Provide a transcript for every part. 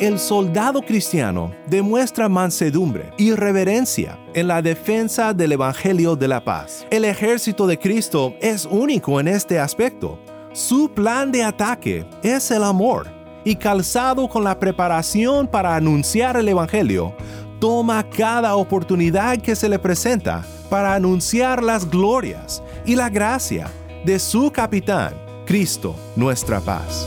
El soldado cristiano demuestra mansedumbre y reverencia en la defensa del Evangelio de la paz. El ejército de Cristo es único en este aspecto. Su plan de ataque es el amor y calzado con la preparación para anunciar el Evangelio, toma cada oportunidad que se le presenta para anunciar las glorias y la gracia de su capitán, Cristo, nuestra paz.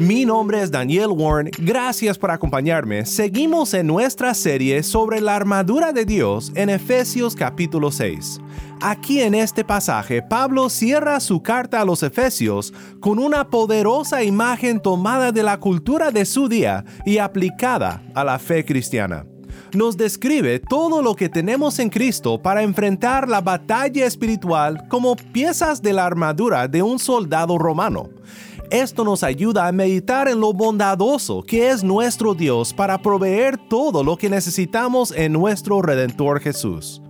Mi nombre es Daniel Warren, gracias por acompañarme. Seguimos en nuestra serie sobre la armadura de Dios en Efesios capítulo 6. Aquí en este pasaje, Pablo cierra su carta a los Efesios con una poderosa imagen tomada de la cultura de su día y aplicada a la fe cristiana nos describe todo lo que tenemos en Cristo para enfrentar la batalla espiritual como piezas de la armadura de un soldado romano. Esto nos ayuda a meditar en lo bondadoso que es nuestro Dios para proveer todo lo que necesitamos en nuestro Redentor Jesús.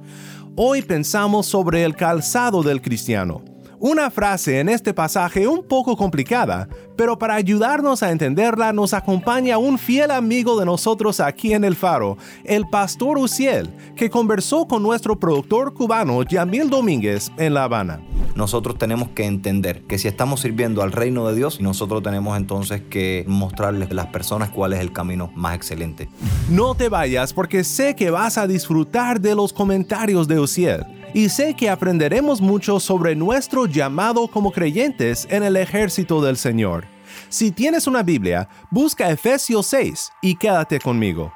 Hoy pensamos sobre el calzado del cristiano una frase en este pasaje un poco complicada, pero para ayudarnos a entenderla nos acompaña un fiel amigo de nosotros aquí en el faro, el pastor Uciel, que conversó con nuestro productor cubano Yamil Domínguez en La Habana. Nosotros tenemos que entender que si estamos sirviendo al reino de Dios, nosotros tenemos entonces que mostrarles a las personas cuál es el camino más excelente. No te vayas porque sé que vas a disfrutar de los comentarios de Uciel y sé que aprenderemos mucho sobre nuestro llamado como creyentes en el ejército del Señor. Si tienes una Biblia, busca Efesios 6 y quédate conmigo.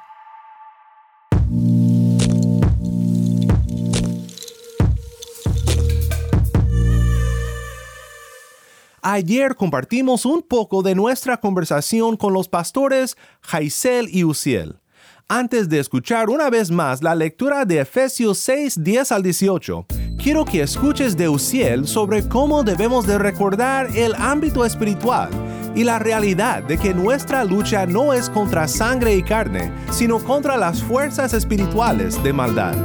Ayer compartimos un poco de nuestra conversación con los pastores Jaisel y Uziel. Antes de escuchar una vez más la lectura de Efesios 6, 10 al 18, quiero que escuches de Uciel sobre cómo debemos de recordar el ámbito espiritual y la realidad de que nuestra lucha no es contra sangre y carne, sino contra las fuerzas espirituales de maldad.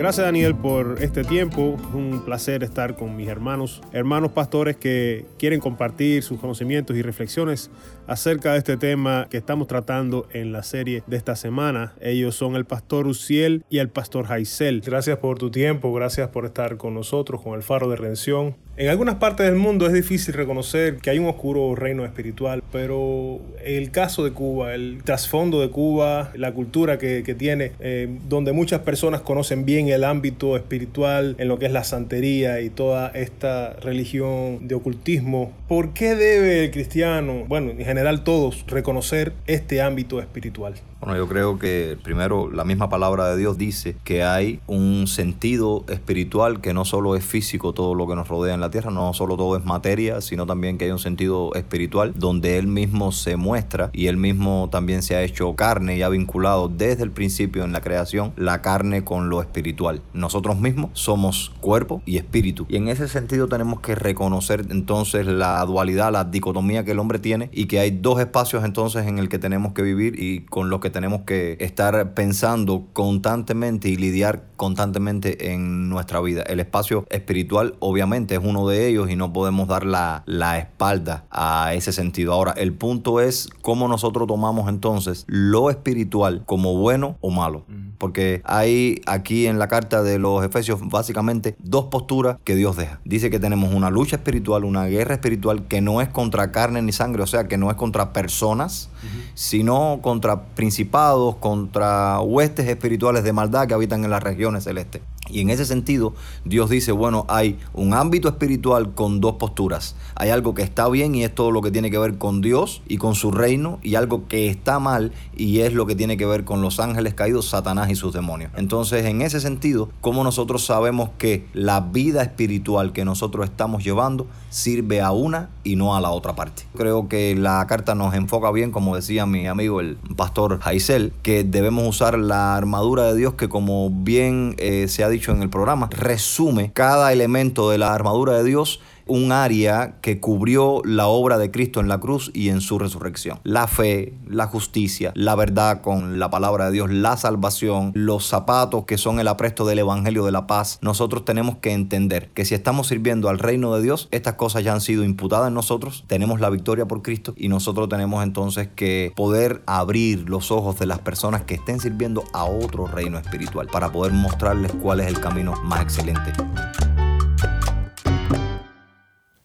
Gracias Daniel por este tiempo. Un placer estar con mis hermanos, hermanos pastores que quieren compartir sus conocimientos y reflexiones acerca de este tema que estamos tratando en la serie de esta semana. Ellos son el pastor Uciel y el pastor Jaisel. Gracias por tu tiempo, gracias por estar con nosotros, con el faro de redención. En algunas partes del mundo es difícil reconocer que hay un oscuro reino espiritual, pero el caso de Cuba, el trasfondo de Cuba, la cultura que, tiene, eh, donde muchas personas conocen bien el ámbito espiritual, en lo que es la santería y toda esta religión de ocultismo, ¿por qué debe el cristiano, bueno, en general todos, reconocer este ámbito espiritual? Bueno, yo creo que primero la misma palabra de Dios dice que hay un sentido espiritual que no solo es físico todo lo que nos rodea en la tierra, no solo todo es materia, sino también que hay un sentido espiritual donde Él mismo se muestra y Él mismo también se ha hecho carne y ha vinculado desde el principio en la creación la carne con lo espiritual. Nosotros mismos somos cuerpo y espíritu y en ese sentido tenemos que reconocer entonces la dualidad, la dicotomía que el hombre tiene y que hay dos espacios entonces en el que tenemos que vivir y con los que tenemos que estar pensando constantemente y lidiar constantemente en nuestra vida. El espacio espiritual obviamente es uno de ellos y no podemos dar la, la espalda a ese sentido. Ahora, el punto es cómo nosotros tomamos entonces lo espiritual como bueno o malo. Porque hay aquí en la carta de los Efesios básicamente dos posturas que Dios deja. Dice que tenemos una lucha espiritual, una guerra espiritual que no es contra carne ni sangre, o sea, que no es contra personas, sino contra principados, contra huestes espirituales de maldad que habitan en las regiones celestes. Y en ese sentido, Dios dice, bueno, hay un ámbito espiritual con dos posturas. Hay algo que está bien y es todo lo que tiene que ver con Dios y con su reino, y algo que está mal y es lo que tiene que ver con los ángeles caídos, Satanás y sus demonios. Entonces, en ese sentido, ¿cómo nosotros sabemos que la vida espiritual que nosotros estamos llevando sirve a una y no a la otra parte? Creo que la carta nos enfoca bien, como decía mi amigo el pastor Jaisel, que debemos usar la armadura de Dios que como bien eh, se ha dicho en el programa, resume cada elemento de la armadura de Dios un área que cubrió la obra de Cristo en la cruz y en su resurrección. La fe, la justicia, la verdad con la palabra de Dios, la salvación, los zapatos que son el apresto del Evangelio de la paz. Nosotros tenemos que entender que si estamos sirviendo al reino de Dios, estas cosas ya han sido imputadas en nosotros, tenemos la victoria por Cristo y nosotros tenemos entonces que poder abrir los ojos de las personas que estén sirviendo a otro reino espiritual para poder mostrarles cuál es el camino más excelente.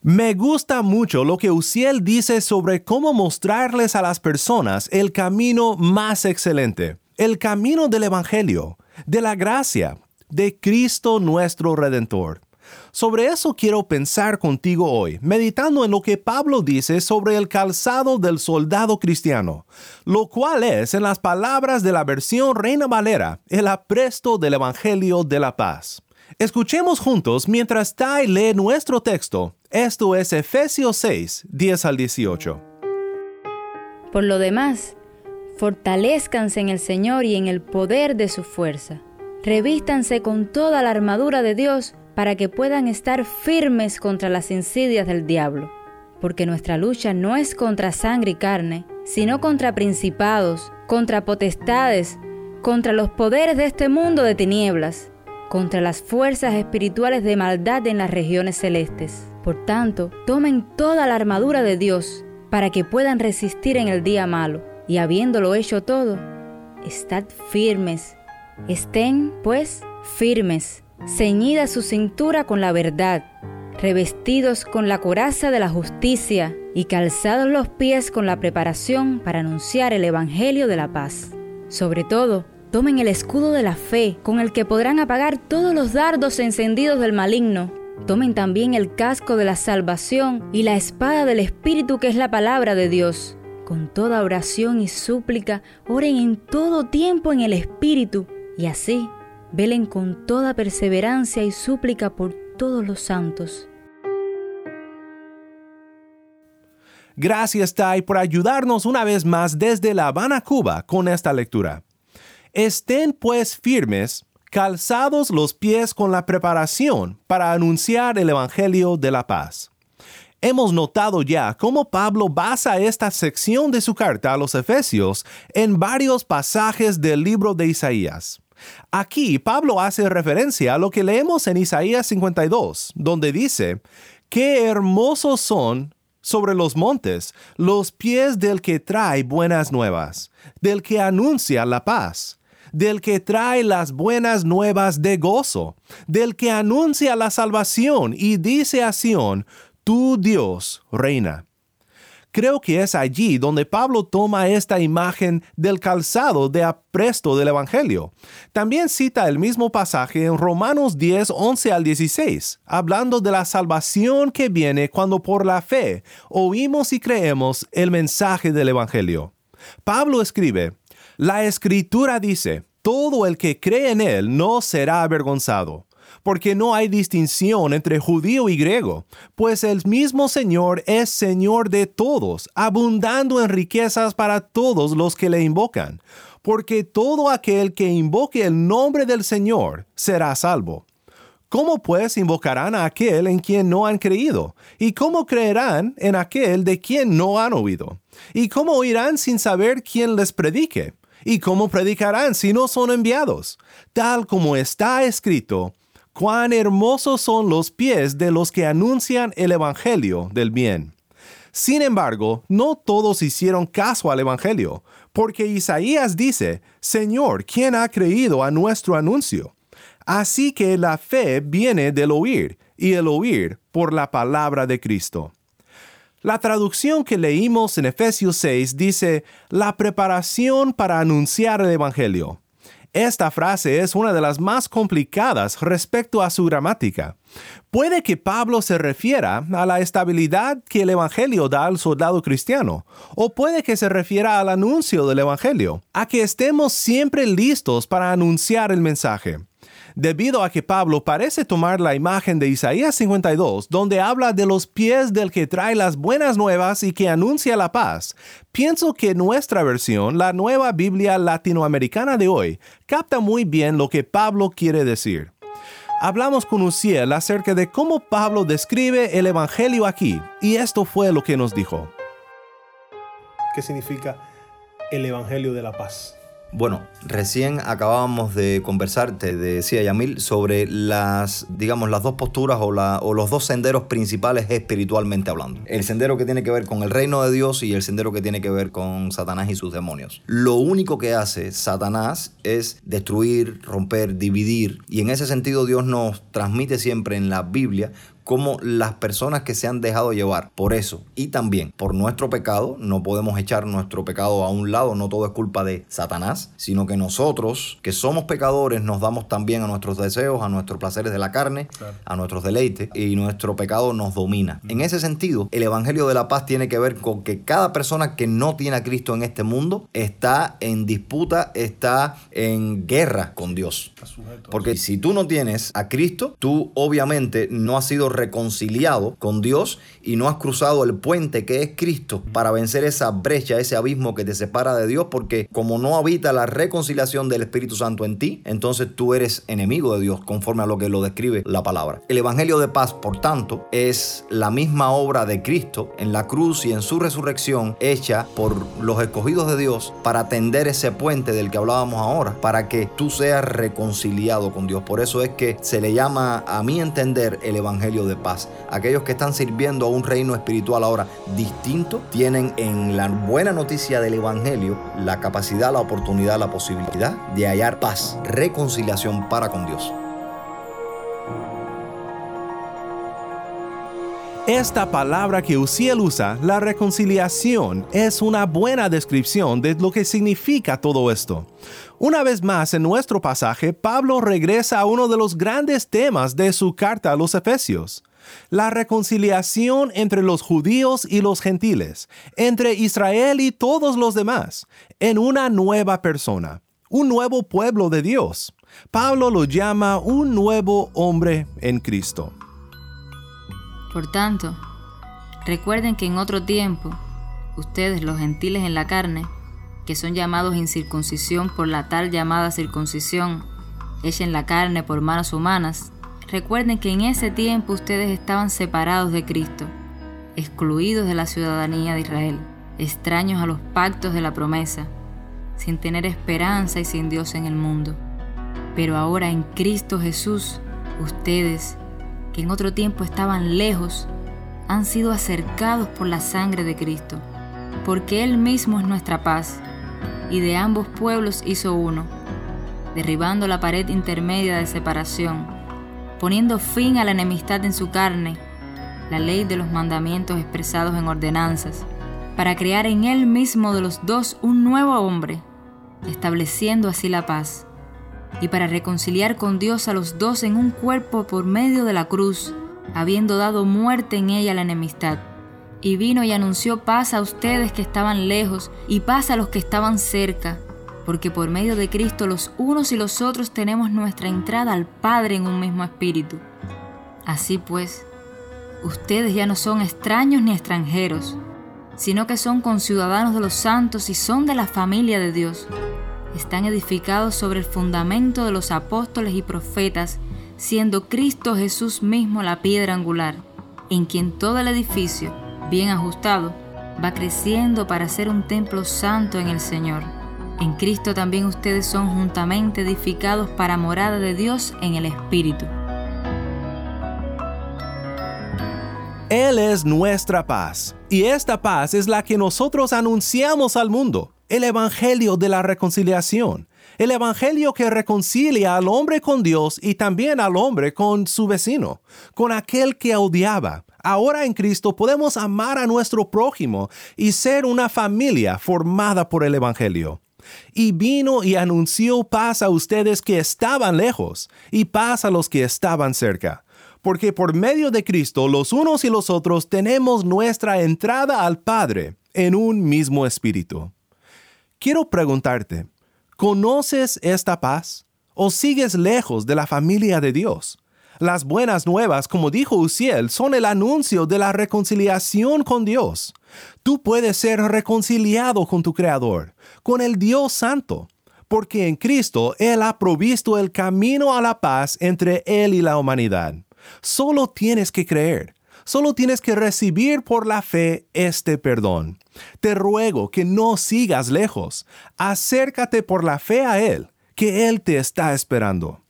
Me gusta mucho lo que Uciel dice sobre cómo mostrarles a las personas el camino más excelente, el camino del Evangelio, de la gracia, de Cristo nuestro Redentor. Sobre eso quiero pensar contigo hoy, meditando en lo que Pablo dice sobre el calzado del soldado cristiano, lo cual es, en las palabras de la versión Reina Valera, el apresto del Evangelio de la paz. Escuchemos juntos mientras Tai lee nuestro texto. Esto es Efesios 6, 10 al 18. Por lo demás, fortalezcanse en el Señor y en el poder de su fuerza. Revístanse con toda la armadura de Dios para que puedan estar firmes contra las insidias del diablo. Porque nuestra lucha no es contra sangre y carne, sino contra principados, contra potestades, contra los poderes de este mundo de tinieblas contra las fuerzas espirituales de maldad en las regiones celestes. Por tanto, tomen toda la armadura de Dios para que puedan resistir en el día malo, y habiéndolo hecho todo, estad firmes. Estén, pues, firmes, ceñida su cintura con la verdad, revestidos con la coraza de la justicia y calzados los pies con la preparación para anunciar el Evangelio de la paz. Sobre todo, Tomen el escudo de la fe, con el que podrán apagar todos los dardos encendidos del maligno. Tomen también el casco de la salvación y la espada del Espíritu que es la palabra de Dios. Con toda oración y súplica, oren en todo tiempo en el Espíritu, y así velen con toda perseverancia y súplica por todos los santos. Gracias, Tai, por ayudarnos una vez más desde La Habana, Cuba, con esta lectura. Estén pues firmes, calzados los pies con la preparación para anunciar el Evangelio de la paz. Hemos notado ya cómo Pablo basa esta sección de su carta a los Efesios en varios pasajes del libro de Isaías. Aquí Pablo hace referencia a lo que leemos en Isaías 52, donde dice, Qué hermosos son sobre los montes los pies del que trae buenas nuevas, del que anuncia la paz del que trae las buenas nuevas de gozo, del que anuncia la salvación y dice a Sión, tu Dios reina. Creo que es allí donde Pablo toma esta imagen del calzado de apresto del Evangelio. También cita el mismo pasaje en Romanos 10, 11 al 16, hablando de la salvación que viene cuando por la fe oímos y creemos el mensaje del Evangelio. Pablo escribe, la escritura dice, todo el que cree en él no será avergonzado, porque no hay distinción entre judío y griego, pues el mismo Señor es Señor de todos, abundando en riquezas para todos los que le invocan, porque todo aquel que invoque el nombre del Señor será salvo. ¿Cómo pues invocarán a aquel en quien no han creído? ¿Y cómo creerán en aquel de quien no han oído? ¿Y cómo oirán sin saber quién les predique? ¿Y cómo predicarán si no son enviados? Tal como está escrito, cuán hermosos son los pies de los que anuncian el Evangelio del bien. Sin embargo, no todos hicieron caso al Evangelio, porque Isaías dice, Señor, ¿quién ha creído a nuestro anuncio? Así que la fe viene del oír, y el oír por la palabra de Cristo. La traducción que leímos en Efesios 6 dice la preparación para anunciar el Evangelio. Esta frase es una de las más complicadas respecto a su gramática. Puede que Pablo se refiera a la estabilidad que el Evangelio da al soldado cristiano, o puede que se refiera al anuncio del Evangelio, a que estemos siempre listos para anunciar el mensaje debido a que Pablo parece tomar la imagen de Isaías 52, donde habla de los pies del que trae las buenas nuevas y que anuncia la paz. Pienso que nuestra versión, la nueva Biblia latinoamericana de hoy, capta muy bien lo que Pablo quiere decir. Hablamos con Uciel acerca de cómo Pablo describe el Evangelio aquí, y esto fue lo que nos dijo. ¿Qué significa el Evangelio de la paz? Bueno, recién acabábamos de conversar, te decía Yamil, sobre las, digamos, las dos posturas o, o, los dos senderos principales espiritualmente hablando. El sendero que tiene que ver con el reino de Dios y el sendero que tiene que ver con Satanás y sus demonios. Lo único que hace Satanás es destruir, romper, dividir. Y en ese sentido Dios nos transmite siempre en la Biblia como las personas que se han dejado llevar por eso. Y también por nuestro pecado, no podemos echar nuestro pecado a un lado, no todo es culpa de Satanás, sino que nosotros, que somos pecadores, nos damos también a nuestros deseos, a nuestros placeres de la carne, a nuestros deleites, y nuestro pecado nos domina. En ese sentido, el Evangelio de la Paz tiene que ver con que cada persona que no tiene a Cristo en este mundo está en disputa, está en guerra con Dios. Porque si tú no tienes a Cristo, tú obviamente no has sido reconciliado con Dios y no has cruzado el puente que es Cristo para vencer esa brecha, ese abismo que te separa de Dios, porque como no habita la reconciliación del Espíritu Santo en ti, entonces tú eres enemigo de Dios, conforme a lo que lo describe la palabra. El Evangelio de paz, por tanto, es la misma obra de Cristo en la cruz y en su resurrección hecha por los escogidos de Dios para tender ese puente del que hablábamos ahora, para que tú seas reconciliado con Dios. Por eso es que se le llama, a mi entender, el Evangelio de paz. Aquellos que están sirviendo a un reino espiritual ahora distinto tienen en la buena noticia del Evangelio la capacidad, la oportunidad, la posibilidad de hallar paz, reconciliación para con Dios. Esta palabra que Uziel usa, la reconciliación, es una buena descripción de lo que significa todo esto. Una vez más en nuestro pasaje, Pablo regresa a uno de los grandes temas de su carta a los Efesios, la reconciliación entre los judíos y los gentiles, entre Israel y todos los demás, en una nueva persona, un nuevo pueblo de Dios. Pablo lo llama un nuevo hombre en Cristo. Por tanto, recuerden que en otro tiempo, ustedes los gentiles en la carne, que son llamados incircuncisión por la tal llamada circuncisión, hecha en la carne por manos humanas, recuerden que en ese tiempo ustedes estaban separados de Cristo, excluidos de la ciudadanía de Israel, extraños a los pactos de la promesa, sin tener esperanza y sin Dios en el mundo. Pero ahora en Cristo Jesús, ustedes, que en otro tiempo estaban lejos, han sido acercados por la sangre de Cristo, porque Él mismo es nuestra paz, y de ambos pueblos hizo uno, derribando la pared intermedia de separación, poniendo fin a la enemistad en su carne, la ley de los mandamientos expresados en ordenanzas, para crear en Él mismo de los dos un nuevo hombre, estableciendo así la paz y para reconciliar con Dios a los dos en un cuerpo por medio de la cruz, habiendo dado muerte en ella la enemistad. Y vino y anunció paz a ustedes que estaban lejos y paz a los que estaban cerca, porque por medio de Cristo los unos y los otros tenemos nuestra entrada al Padre en un mismo espíritu. Así pues, ustedes ya no son extraños ni extranjeros, sino que son conciudadanos de los santos y son de la familia de Dios están edificados sobre el fundamento de los apóstoles y profetas, siendo Cristo Jesús mismo la piedra angular, en quien todo el edificio, bien ajustado, va creciendo para ser un templo santo en el Señor. En Cristo también ustedes son juntamente edificados para morada de Dios en el Espíritu. Él es nuestra paz, y esta paz es la que nosotros anunciamos al mundo el Evangelio de la reconciliación, el Evangelio que reconcilia al hombre con Dios y también al hombre con su vecino, con aquel que odiaba. Ahora en Cristo podemos amar a nuestro prójimo y ser una familia formada por el Evangelio. y vino y anunció paz a ustedes que estaban lejos, y paz a los que estaban cerca. Porque por medio de Cristo los unos y los otros tenemos nuestra entrada al Padre en un mismo espíritu. Quiero preguntarte, ¿conoces esta paz? ¿O sigues lejos de la familia de Dios? Las buenas nuevas, como dijo Uziel, son el anuncio de la reconciliación con Dios. Tú puedes ser reconciliado con tu Creador, con el Dios Santo, porque en Cristo Él ha provisto el camino a la paz entre Él y la humanidad. Solo tienes que creer, solo tienes que recibir por la fe este perdón. Te ruego que no sigas lejos, acércate por la fe a Él, que Él te está esperando.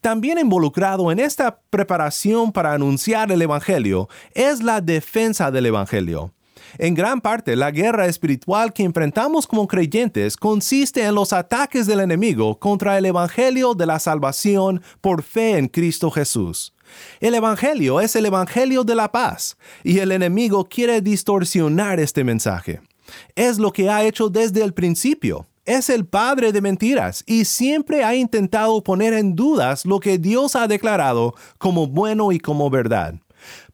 También involucrado en esta preparación para anunciar el Evangelio es la defensa del Evangelio. En gran parte, la guerra espiritual que enfrentamos como creyentes consiste en los ataques del enemigo contra el Evangelio de la salvación por fe en Cristo Jesús. El Evangelio es el Evangelio de la paz, y el enemigo quiere distorsionar este mensaje. Es lo que ha hecho desde el principio es el padre de mentiras y siempre ha intentado poner en dudas lo que Dios ha declarado como bueno y como verdad.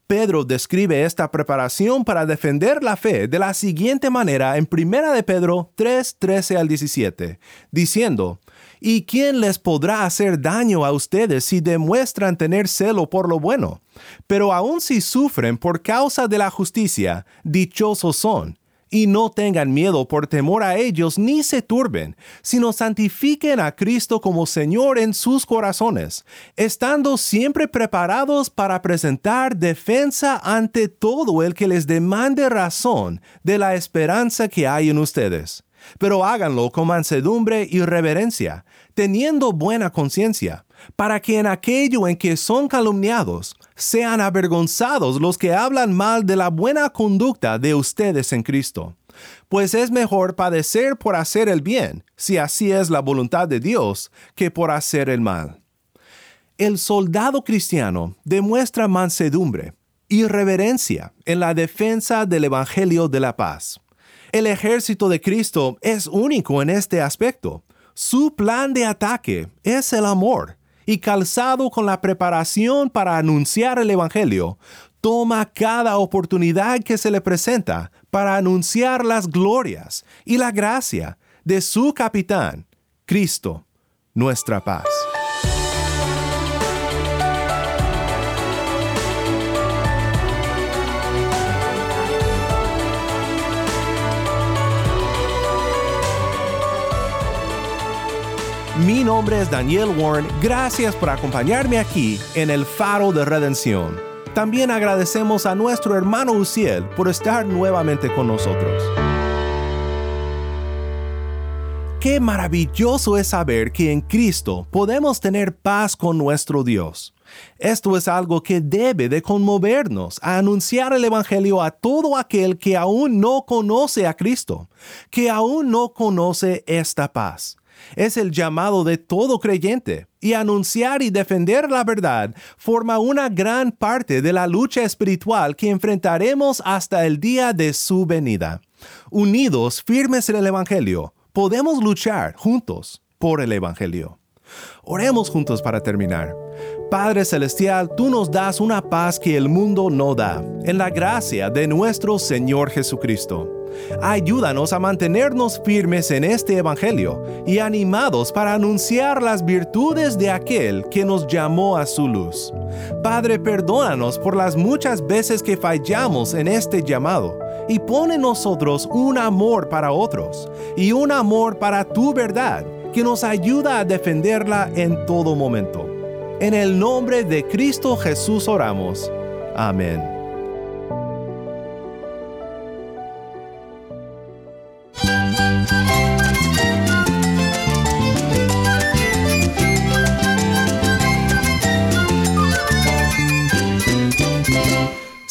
Pedro describe esta preparación para defender la fe de la siguiente manera en 1 de Pedro 3, 13 al 17, diciendo, ¿Y quién les podrá hacer daño a ustedes si demuestran tener celo por lo bueno? Pero aun si sufren por causa de la justicia, dichosos son y no tengan miedo por temor a ellos ni se turben, sino santifiquen a Cristo como Señor en sus corazones, estando siempre preparados para presentar defensa ante todo el que les demande razón de la esperanza que hay en ustedes. Pero háganlo con mansedumbre y reverencia, teniendo buena conciencia, para que en aquello en que son calumniados, sean avergonzados los que hablan mal de la buena conducta de ustedes en Cristo. Pues es mejor padecer por hacer el bien, si así es la voluntad de Dios, que por hacer el mal. El soldado cristiano demuestra mansedumbre y reverencia en la defensa del Evangelio de la paz. El ejército de Cristo es único en este aspecto. Su plan de ataque es el amor y calzado con la preparación para anunciar el Evangelio, toma cada oportunidad que se le presenta para anunciar las glorias y la gracia de su capitán, Cristo, nuestra paz. Mi nombre es Daniel Warren, gracias por acompañarme aquí en el Faro de Redención. También agradecemos a nuestro hermano Uciel por estar nuevamente con nosotros. Qué maravilloso es saber que en Cristo podemos tener paz con nuestro Dios. Esto es algo que debe de conmovernos a anunciar el Evangelio a todo aquel que aún no conoce a Cristo, que aún no conoce esta paz es el llamado de todo creyente, y anunciar y defender la verdad forma una gran parte de la lucha espiritual que enfrentaremos hasta el día de su venida. Unidos, firmes en el Evangelio, podemos luchar juntos por el Evangelio. Oremos juntos para terminar. Padre Celestial, tú nos das una paz que el mundo no da, en la gracia de nuestro Señor Jesucristo. Ayúdanos a mantenernos firmes en este Evangelio y animados para anunciar las virtudes de aquel que nos llamó a su luz. Padre, perdónanos por las muchas veces que fallamos en este llamado y pone en nosotros un amor para otros y un amor para tu verdad que nos ayuda a defenderla en todo momento. En el nombre de Cristo Jesús oramos. Amén.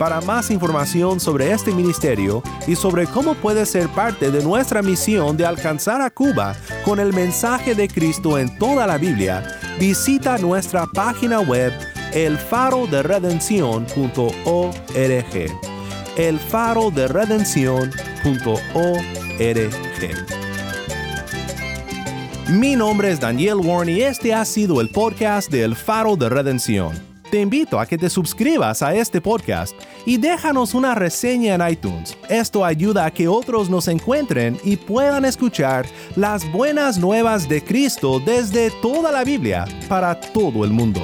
Para más información sobre este ministerio y sobre cómo puedes ser parte de nuestra misión de alcanzar a Cuba con el mensaje de Cristo en toda la Biblia, visita nuestra página web elfaroderedencion.org. elfaroderedencion.org. Mi nombre es Daniel Warren y este ha sido el podcast de El Faro de Redención. Te invito a que te suscribas a este podcast y déjanos una reseña en iTunes. Esto ayuda a que otros nos encuentren y puedan escuchar las buenas nuevas de Cristo desde toda la Biblia para todo el mundo.